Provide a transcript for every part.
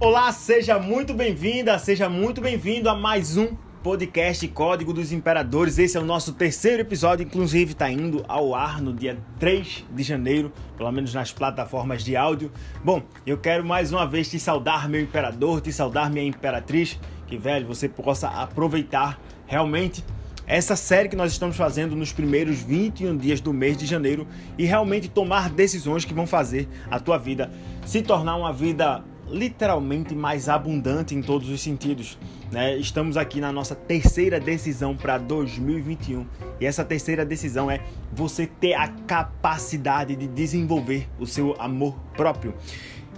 Olá, seja muito bem-vinda, seja muito bem-vindo a mais um podcast Código dos Imperadores. Esse é o nosso terceiro episódio, inclusive está indo ao ar no dia 3 de janeiro, pelo menos nas plataformas de áudio. Bom, eu quero mais uma vez te saudar, meu imperador, te saudar, minha imperatriz, que velho, você possa aproveitar realmente essa série que nós estamos fazendo nos primeiros 21 dias do mês de janeiro e realmente tomar decisões que vão fazer a tua vida se tornar uma vida literalmente mais abundante em todos os sentidos. Né? Estamos aqui na nossa terceira decisão para 2021 e essa terceira decisão é você ter a capacidade de desenvolver o seu amor próprio.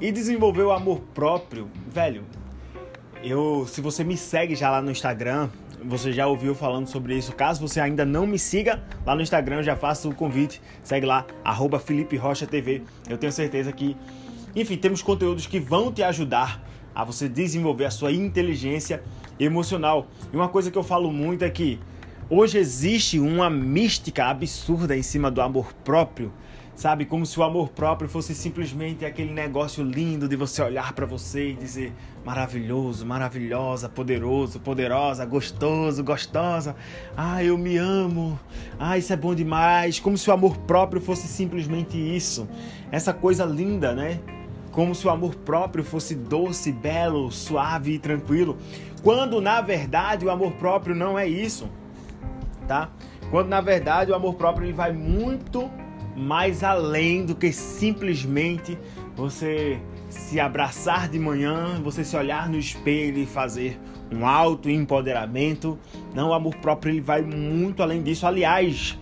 E desenvolver o amor próprio, velho, eu, se você me segue já lá no Instagram, você já ouviu falando sobre isso. Caso você ainda não me siga lá no Instagram, eu já faço o convite. Segue lá, arroba Felipe Rocha TV. Eu tenho certeza que enfim, temos conteúdos que vão te ajudar a você desenvolver a sua inteligência emocional. E uma coisa que eu falo muito é que hoje existe uma mística absurda em cima do amor próprio. Sabe, como se o amor próprio fosse simplesmente aquele negócio lindo de você olhar para você e dizer maravilhoso, maravilhosa, poderoso, poderosa, gostoso, gostosa. Ah, eu me amo. Ah, isso é bom demais. Como se o amor próprio fosse simplesmente isso. Essa coisa linda, né? Como se o amor próprio fosse doce, belo, suave e tranquilo, quando na verdade o amor próprio não é isso, tá? Quando na verdade o amor próprio ele vai muito mais além do que simplesmente você se abraçar de manhã, você se olhar no espelho e fazer um auto empoderamento. Não, o amor próprio ele vai muito além disso. Aliás,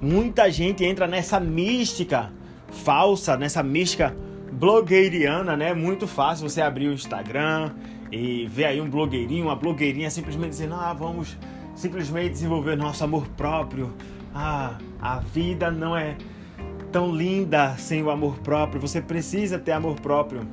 muita gente entra nessa mística falsa, nessa mística blogueiriana, né? Muito fácil você abrir o Instagram e ver aí um blogueirinho, uma blogueirinha simplesmente dizendo: "Ah, vamos simplesmente desenvolver nosso amor próprio. Ah, a vida não é tão linda sem o amor próprio. Você precisa ter amor próprio."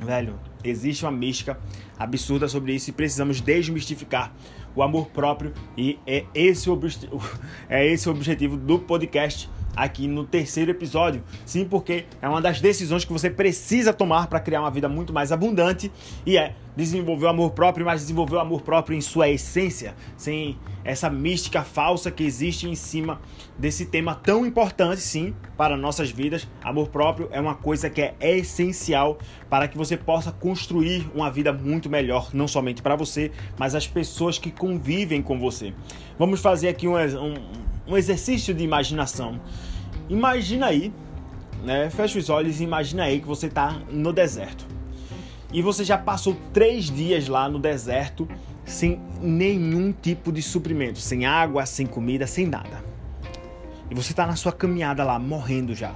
Velho, existe uma mística absurda sobre isso e precisamos desmistificar o amor próprio e é esse o, é esse o objetivo do podcast aqui no terceiro episódio. Sim, porque é uma das decisões que você precisa tomar para criar uma vida muito mais abundante e é desenvolver o amor próprio, mas desenvolver o amor próprio em sua essência, sem essa mística falsa que existe em cima desse tema tão importante, sim, para nossas vidas. Amor próprio é uma coisa que é essencial para que você possa construir uma vida muito melhor, não somente para você, mas as pessoas que convivem com você. Vamos fazer aqui um, um um exercício de imaginação. Imagina aí, né? Fecha os olhos e imagina aí que você está no deserto. E você já passou três dias lá no deserto sem nenhum tipo de suprimento, sem água, sem comida, sem nada. E você está na sua caminhada lá, morrendo já.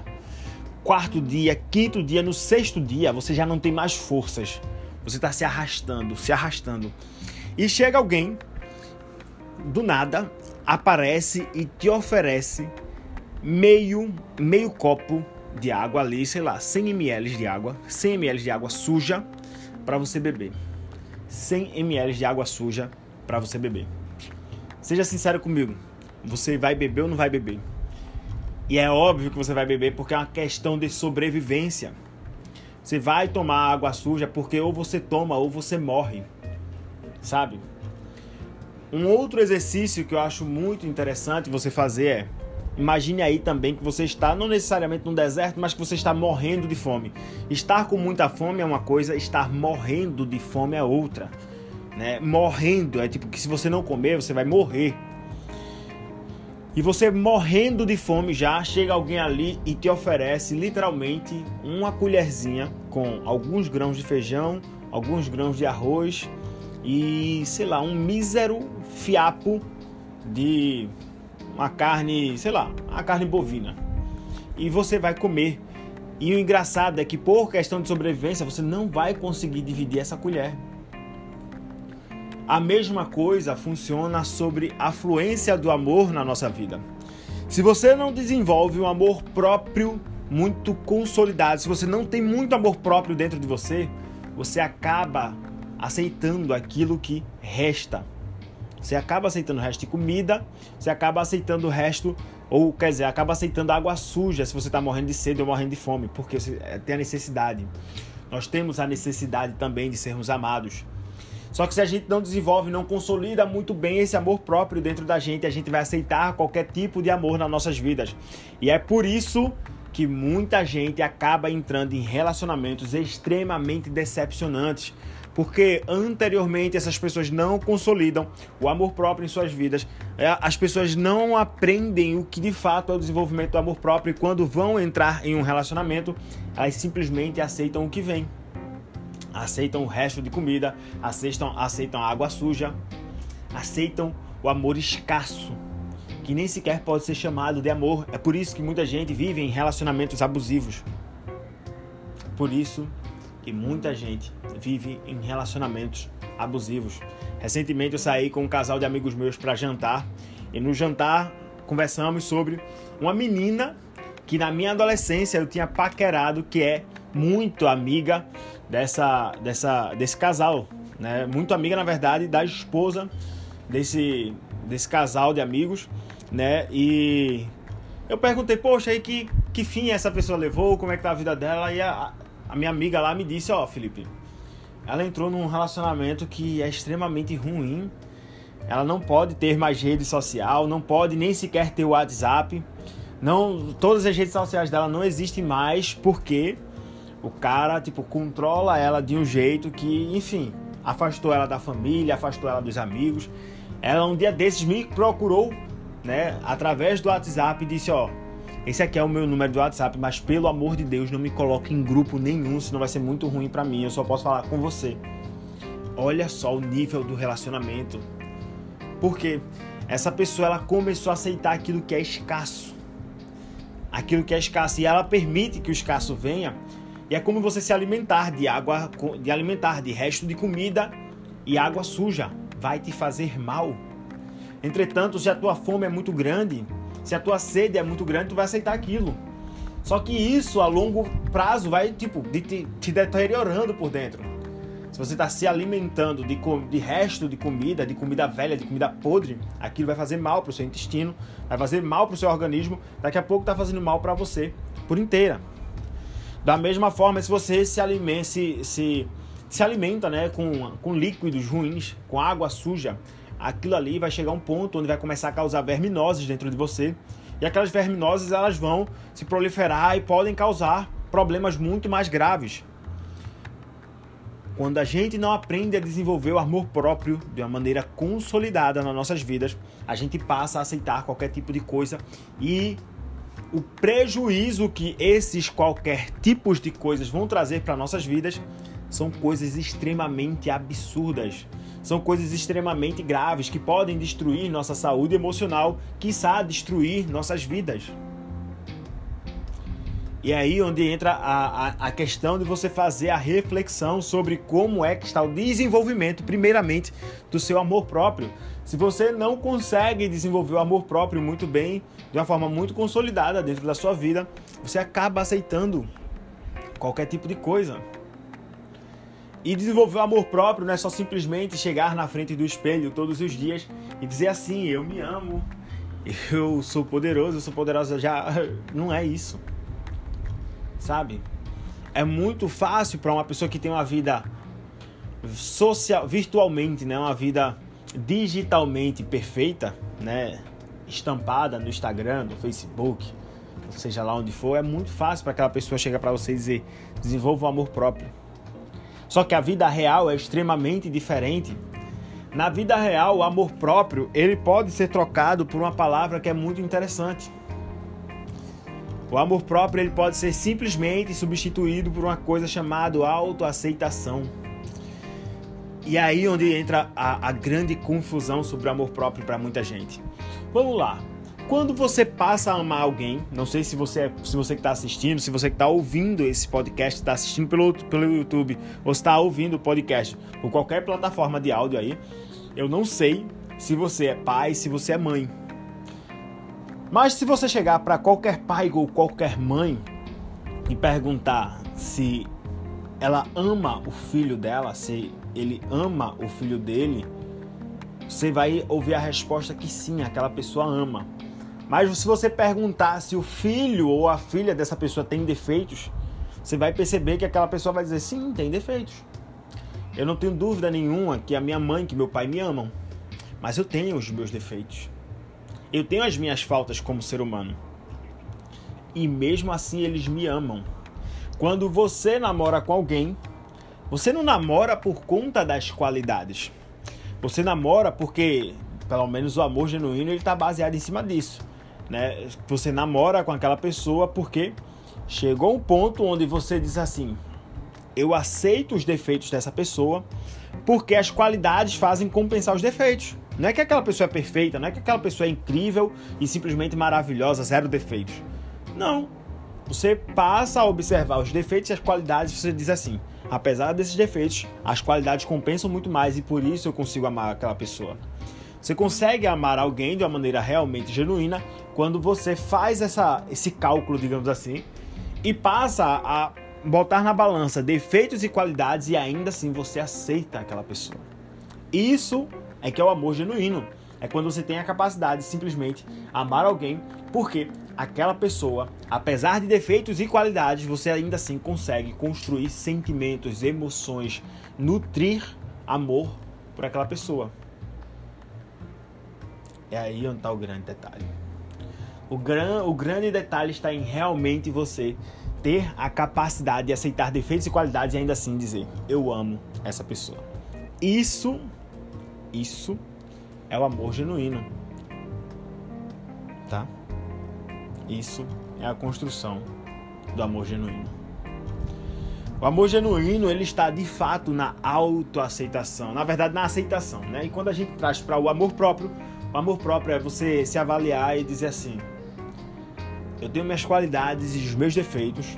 Quarto dia, quinto dia, no sexto dia, você já não tem mais forças. Você está se arrastando, se arrastando. E chega alguém, do nada, aparece e te oferece meio, meio copo de água ali, sei lá, 100 ml de água, 100 ml de água suja para você beber. 100 ml de água suja para você beber. Seja sincero comigo, você vai beber ou não vai beber? E é óbvio que você vai beber porque é uma questão de sobrevivência. Você vai tomar água suja porque ou você toma ou você morre. Sabe? Um outro exercício que eu acho muito interessante você fazer é Imagine aí também que você está não necessariamente no deserto, mas que você está morrendo de fome. Estar com muita fome é uma coisa, estar morrendo de fome é outra. Né? Morrendo é tipo que se você não comer, você vai morrer. E você morrendo de fome já, chega alguém ali e te oferece literalmente uma colherzinha com alguns grãos de feijão, alguns grãos de arroz e, sei lá, um mísero fiapo de uma carne, sei lá, a carne bovina. E você vai comer. E o engraçado é que por questão de sobrevivência você não vai conseguir dividir essa colher. A mesma coisa funciona sobre a fluência do amor na nossa vida. Se você não desenvolve um amor próprio muito consolidado, se você não tem muito amor próprio dentro de você, você acaba aceitando aquilo que resta. Você acaba aceitando o resto de comida, você acaba aceitando o resto, ou quer dizer, acaba aceitando água suja se você está morrendo de sede ou morrendo de fome, porque você eh, tem a necessidade. Nós temos a necessidade também de sermos amados. Só que se a gente não desenvolve, não consolida muito bem esse amor próprio dentro da gente, a gente vai aceitar qualquer tipo de amor nas nossas vidas. E é por isso que muita gente acaba entrando em relacionamentos extremamente decepcionantes, porque anteriormente essas pessoas não consolidam o amor próprio em suas vidas, é, as pessoas não aprendem o que de fato é o desenvolvimento do amor próprio e quando vão entrar em um relacionamento, elas simplesmente aceitam o que vem. Aceitam o resto de comida, aceitam, aceitam a água suja, aceitam o amor escasso, que nem sequer pode ser chamado de amor. É por isso que muita gente vive em relacionamentos abusivos. Por isso muita gente vive em relacionamentos abusivos. Recentemente eu saí com um casal de amigos meus para jantar e no jantar conversamos sobre uma menina que na minha adolescência eu tinha paquerado, que é muito amiga dessa, dessa, desse casal, né? Muito amiga, na verdade, da esposa desse, desse casal de amigos, né? E eu perguntei, poxa, aí que, que fim essa pessoa levou, como é que tá a vida dela? E a, a minha amiga lá me disse, ó, oh, Felipe, ela entrou num relacionamento que é extremamente ruim. Ela não pode ter mais rede social, não pode nem sequer ter o WhatsApp. Não, todas as redes sociais dela não existem mais porque o cara, tipo, controla ela de um jeito que, enfim, afastou ela da família, afastou ela dos amigos. Ela um dia desses me procurou, né, através do WhatsApp e disse, ó, esse aqui é o meu número do WhatsApp, mas pelo amor de Deus, não me coloque em grupo nenhum, senão vai ser muito ruim para mim. Eu só posso falar com você. Olha só o nível do relacionamento. Porque essa pessoa ela começou a aceitar aquilo que é escasso. Aquilo que é escasso e ela permite que o escasso venha. E é como você se alimentar de água, de alimentar de resto de comida e água suja, vai te fazer mal. Entretanto, se a tua fome é muito grande, se a tua sede é muito grande, tu vai aceitar aquilo. Só que isso a longo prazo vai tipo te, te deteriorando por dentro. Se você está se alimentando de, de resto de comida, de comida velha, de comida podre, aquilo vai fazer mal para o seu intestino, vai fazer mal para o seu organismo. Daqui a pouco está fazendo mal para você por inteira. Da mesma forma, se você se alimenta, se, se, se alimenta né, com, com líquidos ruins, com água suja, aquilo ali vai chegar a um ponto onde vai começar a causar verminoses dentro de você. E aquelas verminoses elas vão se proliferar e podem causar problemas muito mais graves. Quando a gente não aprende a desenvolver o amor próprio de uma maneira consolidada nas nossas vidas, a gente passa a aceitar qualquer tipo de coisa e o prejuízo que esses qualquer tipos de coisas vão trazer para nossas vidas são coisas extremamente absurdas. São coisas extremamente graves que podem destruir nossa saúde emocional, quiçá destruir nossas vidas. E aí onde entra a, a, a, questão de você fazer a reflexão sobre como é que está o desenvolvimento, primeiramente, do seu amor próprio. Se você não consegue desenvolver o amor próprio muito bem, de uma forma muito consolidada dentro da sua vida, você acaba aceitando qualquer tipo de coisa. E desenvolver o amor próprio não é só simplesmente chegar na frente do espelho todos os dias e dizer assim: eu me amo, eu sou poderoso, eu sou poderosa já. Não é isso sabe? É muito fácil para uma pessoa que tem uma vida social, virtualmente, né, uma vida digitalmente perfeita, né, estampada no Instagram, no Facebook, seja lá onde for, é muito fácil para aquela pessoa chegar para você e dizer: desenvolva o amor próprio. Só que a vida real é extremamente diferente. Na vida real, o amor próprio ele pode ser trocado por uma palavra que é muito interessante. O amor próprio ele pode ser simplesmente substituído por uma coisa chamada autoaceitação. E aí onde entra a, a grande confusão sobre o amor próprio para muita gente. Vamos lá. Quando você passa a amar alguém, não sei se você se você que está assistindo, se você que está ouvindo esse podcast, está assistindo pelo, pelo YouTube, ou está ouvindo o podcast por qualquer plataforma de áudio aí, eu não sei se você é pai, se você é mãe. Mas se você chegar para qualquer pai ou qualquer mãe e perguntar se ela ama o filho dela, se ele ama o filho dele, você vai ouvir a resposta que sim, aquela pessoa ama. Mas se você perguntar se o filho ou a filha dessa pessoa tem defeitos, você vai perceber que aquela pessoa vai dizer: sim, tem defeitos. Eu não tenho dúvida nenhuma que a minha mãe, que meu pai me amam, mas eu tenho os meus defeitos. Eu tenho as minhas faltas como ser humano. E mesmo assim eles me amam. Quando você namora com alguém, você não namora por conta das qualidades. Você namora porque, pelo menos o amor genuíno, ele está baseado em cima disso. Né? Você namora com aquela pessoa porque chegou um ponto onde você diz assim: eu aceito os defeitos dessa pessoa porque as qualidades fazem compensar os defeitos. Não é que aquela pessoa é perfeita, não é que aquela pessoa é incrível e simplesmente maravilhosa, zero defeitos. Não. Você passa a observar os defeitos e as qualidades e você diz assim: apesar desses defeitos, as qualidades compensam muito mais e por isso eu consigo amar aquela pessoa. Você consegue amar alguém de uma maneira realmente genuína quando você faz essa, esse cálculo, digamos assim, e passa a botar na balança defeitos e qualidades e ainda assim você aceita aquela pessoa. Isso é que é o amor genuíno. É quando você tem a capacidade de simplesmente amar alguém porque aquela pessoa, apesar de defeitos e qualidades, você ainda assim consegue construir sentimentos, emoções, nutrir amor por aquela pessoa. É aí onde está o grande detalhe. O, gran, o grande detalhe está em realmente você ter a capacidade de aceitar defeitos e qualidades e ainda assim dizer: Eu amo essa pessoa. Isso, isso é o amor genuíno. Tá? Isso é a construção do amor genuíno. O amor genuíno, ele está de fato na autoaceitação, na verdade na aceitação, né? E quando a gente traz para o amor próprio, o amor próprio é você se avaliar e dizer assim: eu tenho minhas qualidades e os meus defeitos,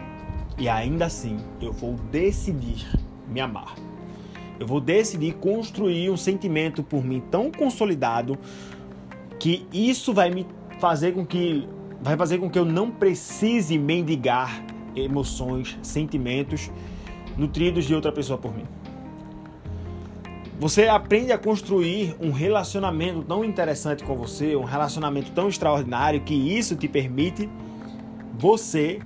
e ainda assim eu vou decidir me amar. Eu vou decidir construir um sentimento por mim tão consolidado que isso vai me fazer com que vai fazer com que eu não precise mendigar emoções, sentimentos nutridos de outra pessoa por mim. Você aprende a construir um relacionamento tão interessante com você, um relacionamento tão extraordinário que isso te permite você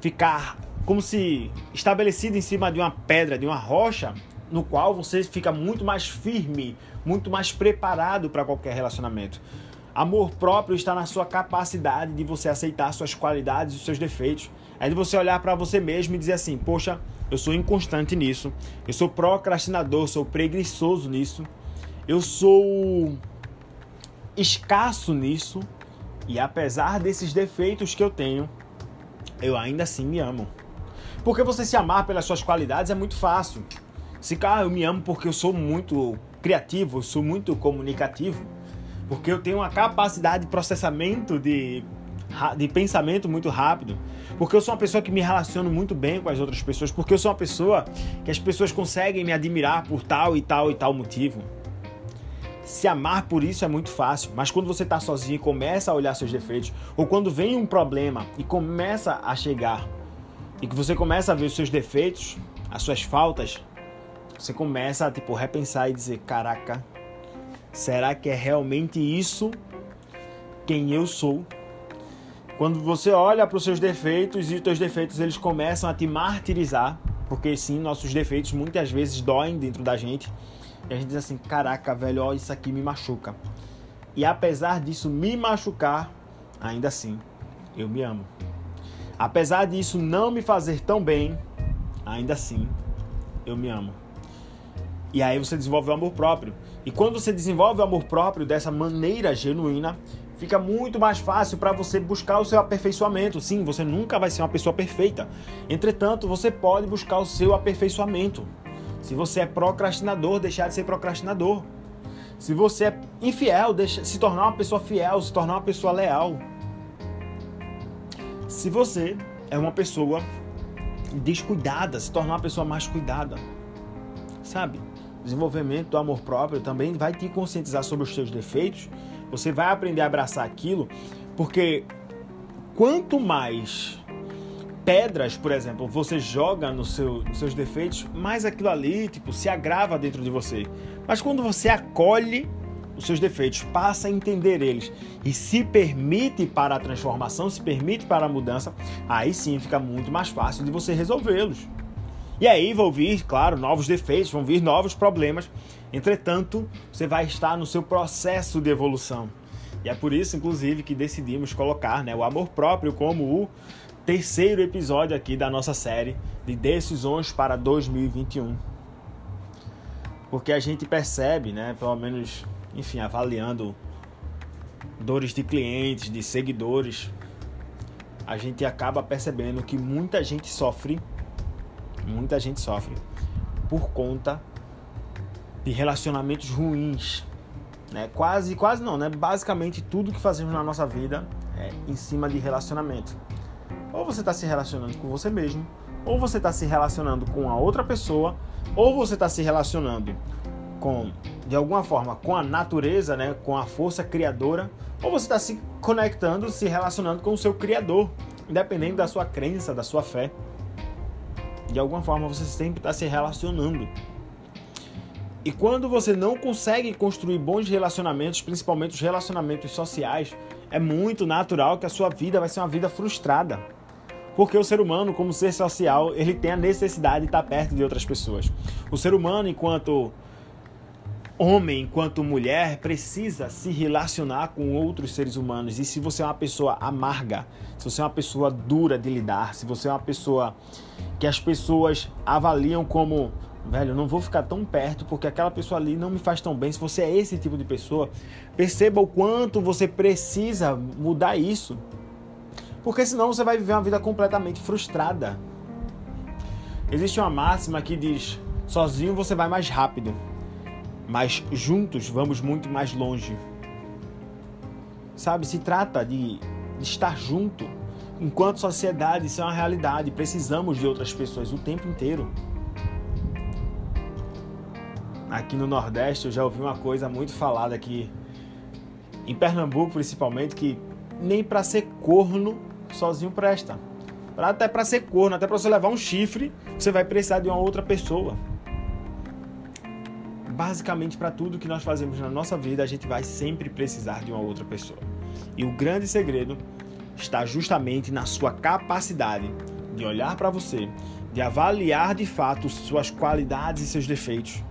ficar como se estabelecido em cima de uma pedra, de uma rocha, no qual você fica muito mais firme, muito mais preparado para qualquer relacionamento. Amor próprio está na sua capacidade de você aceitar suas qualidades e seus defeitos. É de você olhar para você mesmo e dizer assim: Poxa, eu sou inconstante nisso, eu sou procrastinador, sou preguiçoso nisso, eu sou escasso nisso, e apesar desses defeitos que eu tenho, eu ainda assim me amo. Porque você se amar pelas suas qualidades é muito fácil. Se, cara, ah, eu me amo porque eu sou muito criativo, eu sou muito comunicativo, porque eu tenho uma capacidade de processamento de, de pensamento muito rápido, porque eu sou uma pessoa que me relaciono muito bem com as outras pessoas, porque eu sou uma pessoa que as pessoas conseguem me admirar por tal e tal e tal motivo. Se amar por isso é muito fácil, mas quando você está sozinho e começa a olhar seus defeitos, ou quando vem um problema e começa a chegar, e que você começa a ver os seus defeitos, as suas faltas, você começa a tipo repensar e dizer, caraca, será que é realmente isso quem eu sou? Quando você olha para os seus defeitos e os teus defeitos eles começam a te martirizar, porque sim, nossos defeitos muitas vezes doem dentro da gente. E a gente diz assim: caraca, velho, ó, isso aqui me machuca. E apesar disso me machucar, ainda assim, eu me amo. Apesar disso não me fazer tão bem, ainda assim, eu me amo. E aí você desenvolve o amor próprio. E quando você desenvolve o amor próprio dessa maneira genuína, fica muito mais fácil para você buscar o seu aperfeiçoamento. Sim, você nunca vai ser uma pessoa perfeita. Entretanto, você pode buscar o seu aperfeiçoamento. Se você é procrastinador, deixar de ser procrastinador. Se você é infiel, deixa, se tornar uma pessoa fiel, se tornar uma pessoa leal. Se você é uma pessoa descuidada, se tornar uma pessoa mais cuidada. Sabe? Desenvolvimento do amor próprio também vai te conscientizar sobre os seus defeitos você vai aprender a abraçar aquilo, porque quanto mais pedras, por exemplo, você joga no seu, nos seus defeitos, mais aquilo ali tipo, se agrava dentro de você. Mas quando você acolhe os seus defeitos, passa a entender eles e se permite para a transformação, se permite para a mudança, aí sim fica muito mais fácil de você resolvê-los. E aí vão vir, claro, novos defeitos, vão vir novos problemas. Entretanto, você vai estar no seu processo de evolução. E é por isso, inclusive, que decidimos colocar né, o amor próprio como o terceiro episódio aqui da nossa série de decisões para 2021. Porque a gente percebe, né, pelo menos, enfim, avaliando dores de clientes, de seguidores, a gente acaba percebendo que muita gente sofre, muita gente sofre por conta de relacionamentos ruins, né? Quase, quase não, né? Basicamente tudo que fazemos na nossa vida é em cima de relacionamento. Ou você está se relacionando com você mesmo, ou você está se relacionando com a outra pessoa, ou você está se relacionando com, de alguma forma, com a natureza, né? Com a força criadora, ou você está se conectando, se relacionando com o seu criador, independente da sua crença, da sua fé. De alguma forma você sempre está se relacionando. E quando você não consegue construir bons relacionamentos, principalmente os relacionamentos sociais, é muito natural que a sua vida vai ser uma vida frustrada. Porque o ser humano, como ser social, ele tem a necessidade de estar perto de outras pessoas. O ser humano, enquanto homem, enquanto mulher, precisa se relacionar com outros seres humanos. E se você é uma pessoa amarga, se você é uma pessoa dura de lidar, se você é uma pessoa que as pessoas avaliam como velho, não vou ficar tão perto porque aquela pessoa ali não me faz tão bem. Se você é esse tipo de pessoa, perceba o quanto você precisa mudar isso. Porque senão você vai viver uma vida completamente frustrada. Existe uma máxima que diz: sozinho você vai mais rápido, mas juntos vamos muito mais longe. Sabe, se trata de, de estar junto. Enquanto sociedade, isso é uma realidade. Precisamos de outras pessoas o tempo inteiro aqui no Nordeste eu já ouvi uma coisa muito falada aqui, em Pernambuco principalmente, que nem para ser corno sozinho presta. Até para ser corno, até para você levar um chifre, você vai precisar de uma outra pessoa. Basicamente, para tudo que nós fazemos na nossa vida, a gente vai sempre precisar de uma outra pessoa. E o grande segredo está justamente na sua capacidade de olhar para você, de avaliar de fato suas qualidades e seus defeitos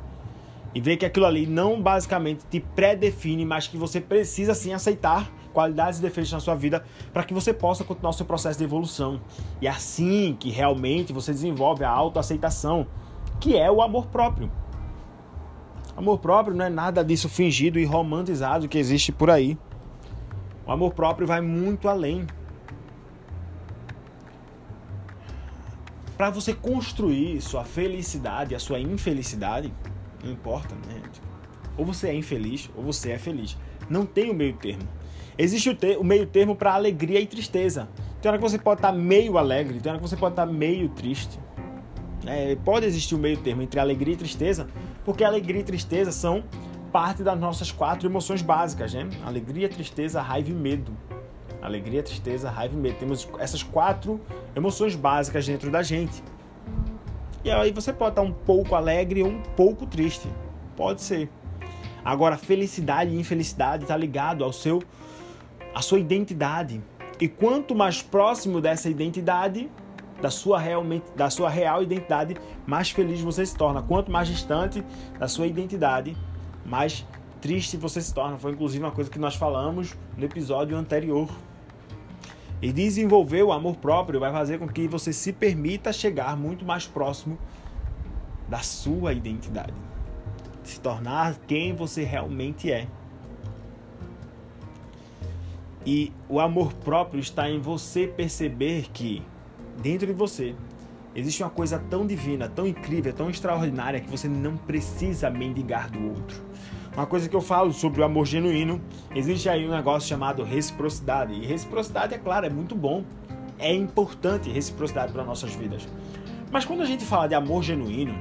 e ver que aquilo ali não basicamente te pré-define, mas que você precisa sim aceitar qualidades e defeitos na sua vida para que você possa continuar o seu processo de evolução. E é assim que realmente você desenvolve a autoaceitação, que é o amor próprio. Amor próprio não é nada disso fingido e romantizado que existe por aí. O amor próprio vai muito além. Para você construir sua felicidade, a sua infelicidade, não importa, né? Tipo, ou você é infeliz ou você é feliz. Não tem o meio termo. Existe o, o meio termo para alegria e tristeza. Tem hora que você pode estar tá meio alegre, tem hora que você pode estar tá meio triste. É, pode existir um meio termo entre alegria e tristeza, porque alegria e tristeza são parte das nossas quatro emoções básicas, né? Alegria, tristeza, raiva e medo. Alegria, tristeza, raiva e medo. Temos essas quatro emoções básicas dentro da gente. E aí você pode estar um pouco alegre ou um pouco triste. Pode ser. Agora, felicidade e infelicidade está ligado ao seu à sua identidade. E quanto mais próximo dessa identidade, da sua realmente da sua real identidade, mais feliz você se torna. Quanto mais distante da sua identidade, mais triste você se torna. Foi inclusive uma coisa que nós falamos no episódio anterior. E desenvolver o amor próprio vai fazer com que você se permita chegar muito mais próximo da sua identidade, se tornar quem você realmente é. E o amor próprio está em você perceber que dentro de você existe uma coisa tão divina, tão incrível, tão extraordinária que você não precisa mendigar do outro. Uma coisa que eu falo sobre o amor genuíno, existe aí um negócio chamado reciprocidade. E reciprocidade, é claro, é muito bom. É importante reciprocidade para nossas vidas. Mas quando a gente fala de amor genuíno,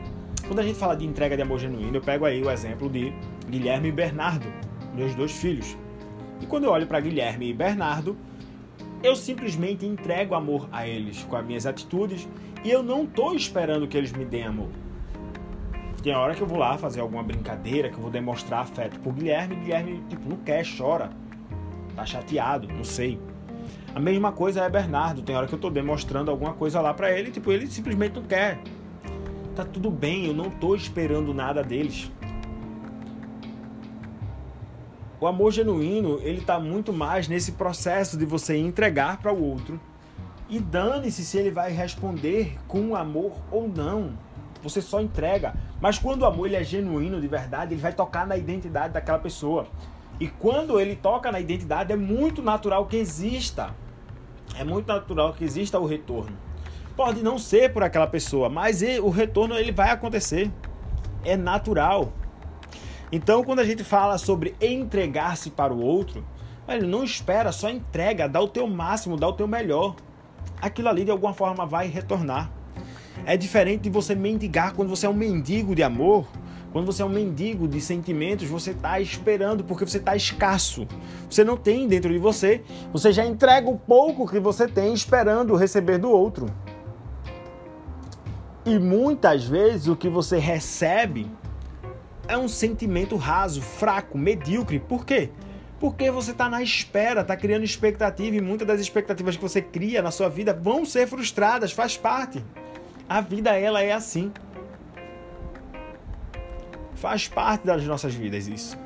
quando a gente fala de entrega de amor genuíno, eu pego aí o exemplo de Guilherme e Bernardo, meus dois filhos. E quando eu olho para Guilherme e Bernardo, eu simplesmente entrego amor a eles com as minhas atitudes e eu não estou esperando que eles me deem amor. Tem hora que eu vou lá fazer alguma brincadeira, que eu vou demonstrar afeto por Guilherme, Guilherme, tipo, não quer, chora. Tá chateado, não sei. A mesma coisa é Bernardo. Tem hora que eu tô demonstrando alguma coisa lá para ele, tipo, ele simplesmente não quer. Tá tudo bem, eu não tô esperando nada deles. O amor genuíno, ele tá muito mais nesse processo de você entregar para o outro e dane-se se ele vai responder com amor ou não. Você só entrega. Mas quando o amor ele é genuíno, de verdade, ele vai tocar na identidade daquela pessoa. E quando ele toca na identidade, é muito natural que exista. É muito natural que exista o retorno. Pode não ser por aquela pessoa, mas o retorno ele vai acontecer. É natural. Então, quando a gente fala sobre entregar-se para o outro, ele não espera, só entrega, dá o teu máximo, dá o teu melhor. Aquilo ali de alguma forma vai retornar. É diferente de você mendigar quando você é um mendigo de amor. Quando você é um mendigo de sentimentos, você está esperando porque você está escasso. Você não tem dentro de você, você já entrega o pouco que você tem esperando receber do outro. E muitas vezes o que você recebe é um sentimento raso, fraco, medíocre. Por quê? Porque você está na espera, está criando expectativa e muitas das expectativas que você cria na sua vida vão ser frustradas, faz parte. A vida ela é assim. Faz parte das nossas vidas isso.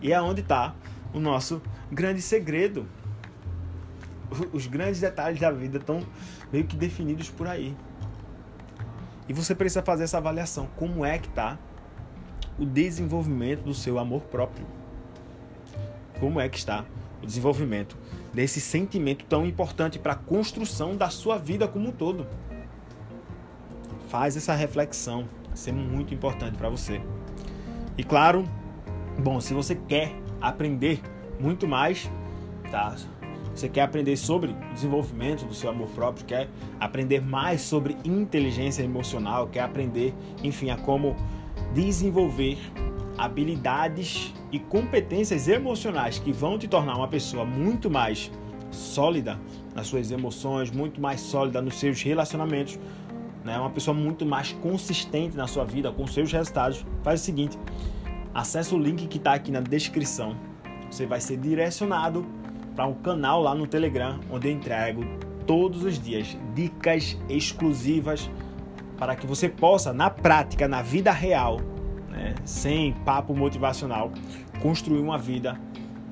E é onde está o nosso grande segredo. Os grandes detalhes da vida estão meio que definidos por aí. E você precisa fazer essa avaliação. Como é que está o desenvolvimento do seu amor próprio. Como é que está o desenvolvimento desse sentimento tão importante para a construção da sua vida como um todo? Faz essa reflexão, vai ser muito importante para você. E claro, bom, se você quer aprender muito mais, tá? Você quer aprender sobre o desenvolvimento do seu amor próprio, quer aprender mais sobre inteligência emocional, quer aprender, enfim, a como desenvolver habilidades e competências emocionais que vão te tornar uma pessoa muito mais sólida nas suas emoções, muito mais sólida nos seus relacionamentos, né? uma pessoa muito mais consistente na sua vida com seus resultados. Faz o seguinte: acesse o link que está aqui na descrição. Você vai ser direcionado para um canal lá no Telegram, onde eu entrego todos os dias dicas exclusivas para que você possa, na prática, na vida real, né, sem papo motivacional, construir uma vida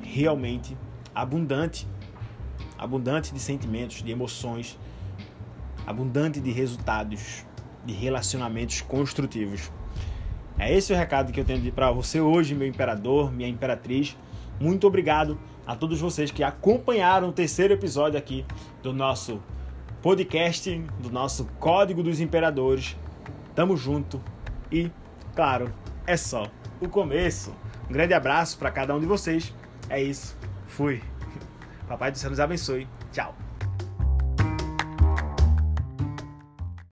realmente abundante abundante de sentimentos, de emoções, abundante de resultados, de relacionamentos construtivos. É esse o recado que eu tenho para você hoje, meu imperador, minha imperatriz. Muito obrigado a todos vocês que acompanharam o terceiro episódio aqui do nosso podcast do nosso Código dos Imperadores. Tamo junto e, claro, é só o começo. Um grande abraço para cada um de vocês. É isso. Fui. Papai do céu nos abençoe. Tchau.